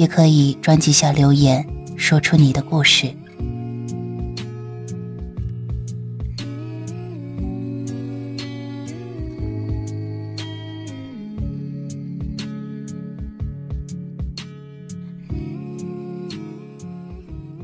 也可以专辑下留言，说出你的故事。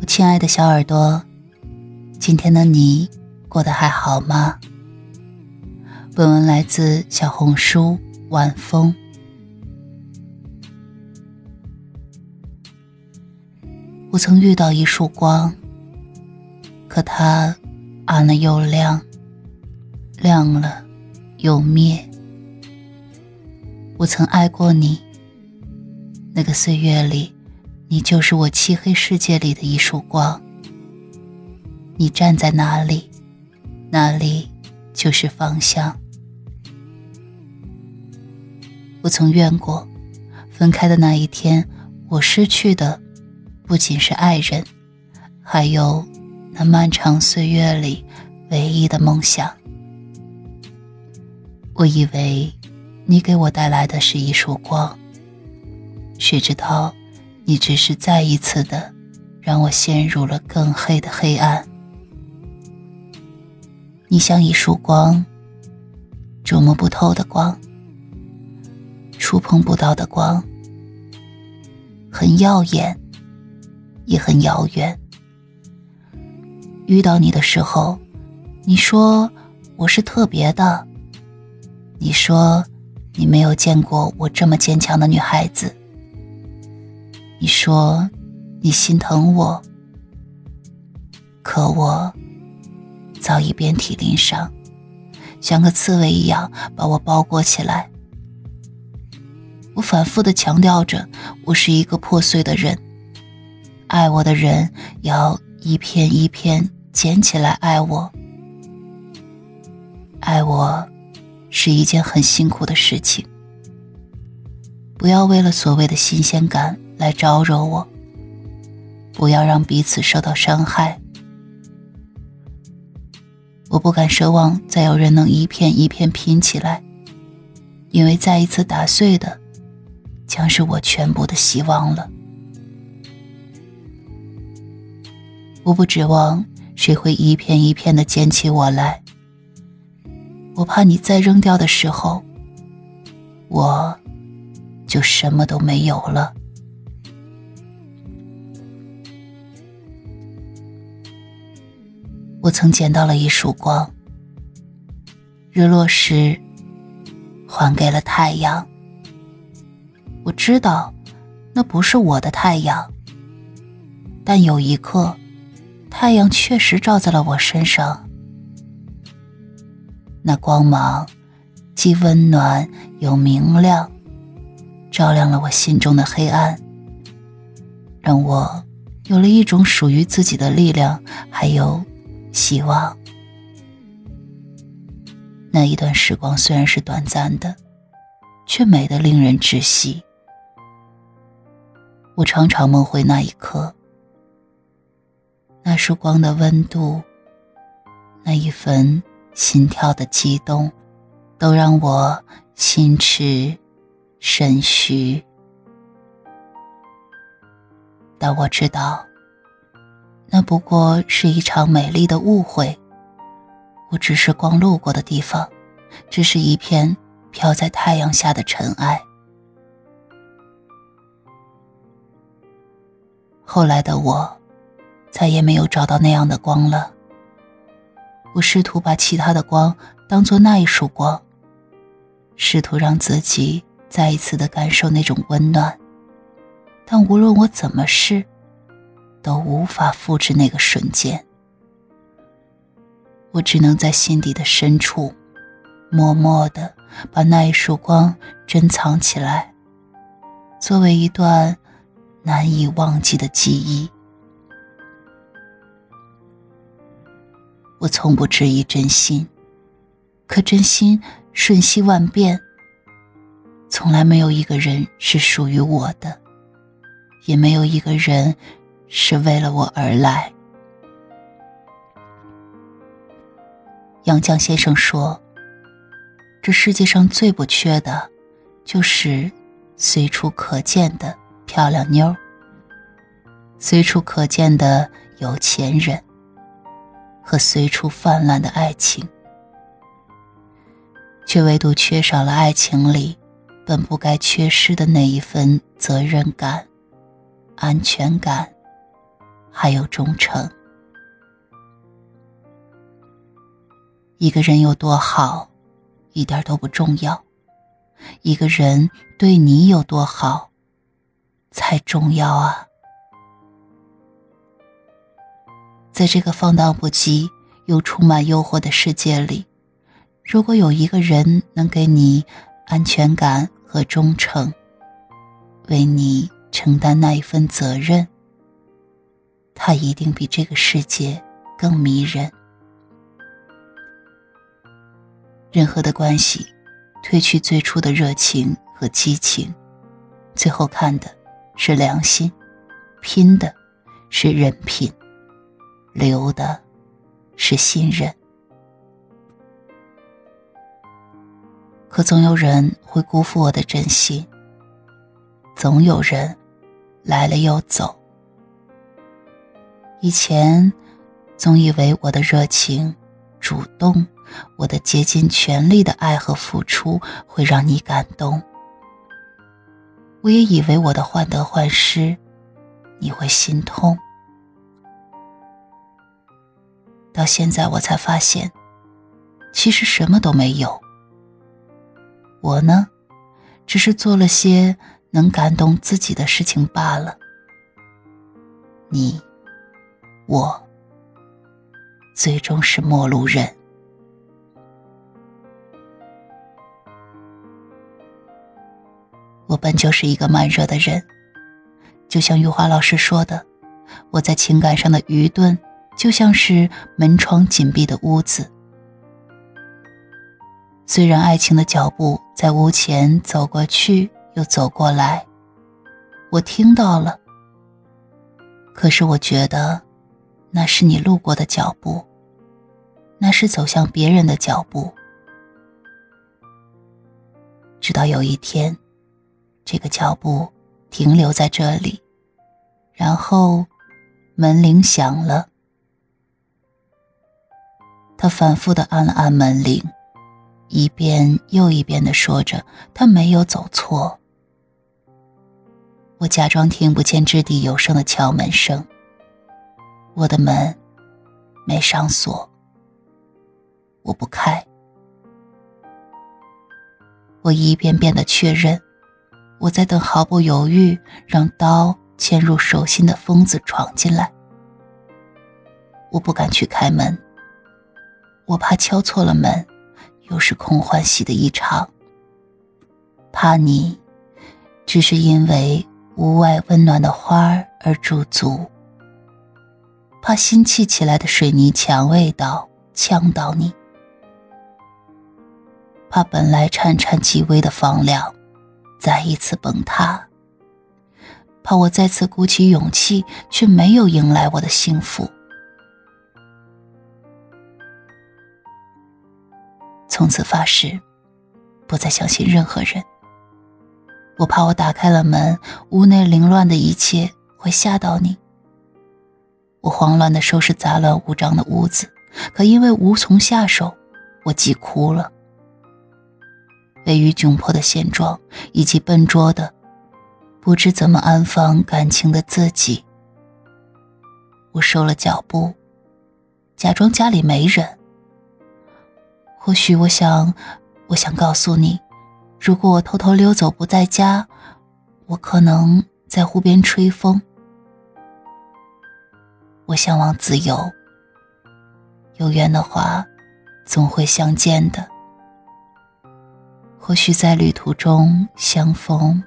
我亲爱的小耳朵，今天的你过得还好吗？本文来自小红书晚风。我曾遇到一束光，可它暗了又亮，亮了又灭。我曾爱过你，那个岁月里，你就是我漆黑世界里的一束光。你站在哪里，哪里就是方向。我曾怨过，分开的那一天，我失去的。不仅是爱人，还有那漫长岁月里唯一的梦想。我以为你给我带来的是一束光，谁知道你只是再一次的让我陷入了更黑的黑暗。你像一束光，捉摸不透的光，触碰不到的光，很耀眼。也很遥远。遇到你的时候，你说我是特别的。你说你没有见过我这么坚强的女孩子。你说你心疼我，可我早已遍体鳞伤，像个刺猬一样把我包裹起来。我反复的强调着，我是一个破碎的人。爱我的人要一片一片捡起来爱我，爱我是一件很辛苦的事情。不要为了所谓的新鲜感来招惹我，不要让彼此受到伤害。我不敢奢望再有人能一片一片拼起来，因为再一次打碎的，将是我全部的希望了。我不指望谁会一片一片的捡起我来，我怕你再扔掉的时候，我就什么都没有了。我曾捡到了一束光，日落时还给了太阳。我知道那不是我的太阳，但有一刻。太阳确实照在了我身上，那光芒既温暖又明亮，照亮了我心中的黑暗，让我有了一种属于自己的力量，还有希望。那一段时光虽然是短暂的，却美得令人窒息。我常常梦回那一刻。那束光的温度，那一份心跳的激动，都让我心驰神虚。但我知道，那不过是一场美丽的误会。我只是光路过的地方，只是一片飘在太阳下的尘埃。后来的我。再也没有找到那样的光了。我试图把其他的光当做那一束光，试图让自己再一次的感受那种温暖，但无论我怎么试，都无法复制那个瞬间。我只能在心底的深处，默默的把那一束光珍藏起来，作为一段难以忘记的记忆。我从不质疑真心，可真心瞬息万变，从来没有一个人是属于我的，也没有一个人是为了我而来。杨绛先生说：“这世界上最不缺的，就是随处可见的漂亮妞，随处可见的有钱人。”和随处泛滥的爱情，却唯独缺少了爱情里本不该缺失的那一份责任感、安全感，还有忠诚。一个人有多好，一点都不重要；一个人对你有多好，才重要啊！在这个放荡不羁又充满诱惑的世界里，如果有一个人能给你安全感和忠诚，为你承担那一份责任，他一定比这个世界更迷人。任何的关系，褪去最初的热情和激情，最后看的是良心，拼的是人品。留的，是信任。可总有人会辜负我的真心，总有人来了又走。以前总以为我的热情、主动，我的竭尽全力的爱和付出会让你感动。我也以为我的患得患失，你会心痛。到现在我才发现，其实什么都没有。我呢，只是做了些能感动自己的事情罢了。你，我，最终是陌路人。我本就是一个慢热的人，就像余华老师说的，我在情感上的愚钝。就像是门窗紧闭的屋子，虽然爱情的脚步在屋前走过去又走过来，我听到了，可是我觉得那是你路过的脚步，那是走向别人的脚步。直到有一天，这个脚步停留在这里，然后门铃响了。他反复的按了按门铃，一遍又一遍的说着他没有走错。我假装听不见掷地有声的敲门声。我的门没上锁，我不开。我一遍遍的确认，我在等毫不犹豫让刀嵌入手心的疯子闯进来。我不敢去开门。我怕敲错了门，又是空欢喜的一场。怕你，只是因为屋外温暖的花儿而驻足。怕新砌起来的水泥墙味道呛到你。怕本来颤颤巍巍的房梁，再一次崩塌。怕我再次鼓起勇气，却没有迎来我的幸福。从此发誓，不再相信任何人。我怕我打开了门，屋内凌乱的一切会吓到你。我慌乱的收拾杂乱无章的屋子，可因为无从下手，我急哭了。位于窘迫的现状，以及笨拙的、不知怎么安放感情的自己，我收了脚步，假装家里没人。或许我想，我想告诉你，如果我偷偷溜走不在家，我可能在湖边吹风。我向往自由，有缘的话，总会相见的。或许在旅途中相逢，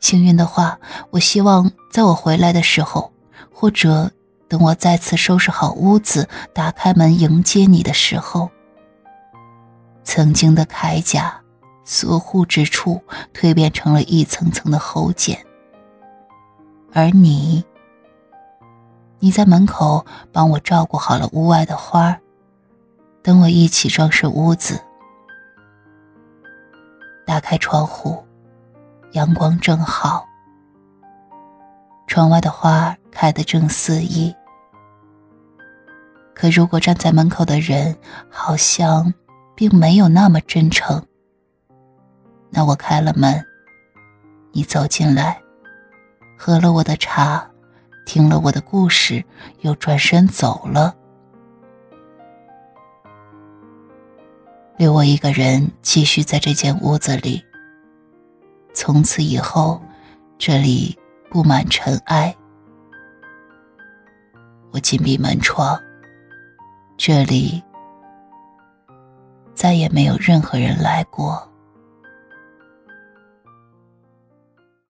幸运的话，我希望在我回来的时候，或者等我再次收拾好屋子，打开门迎接你的时候，曾经的铠甲、所护之处蜕变成了一层层的厚茧，而你，你在门口帮我照顾好了屋外的花儿等我一起装饰屋子，打开窗户。阳光正好，窗外的花开得正肆意。可如果站在门口的人好像并没有那么真诚，那我开了门，你走进来，喝了我的茶，听了我的故事，又转身走了，留我一个人继续在这间屋子里。从此以后，这里布满尘埃。我紧闭门窗，这里再也没有任何人来过。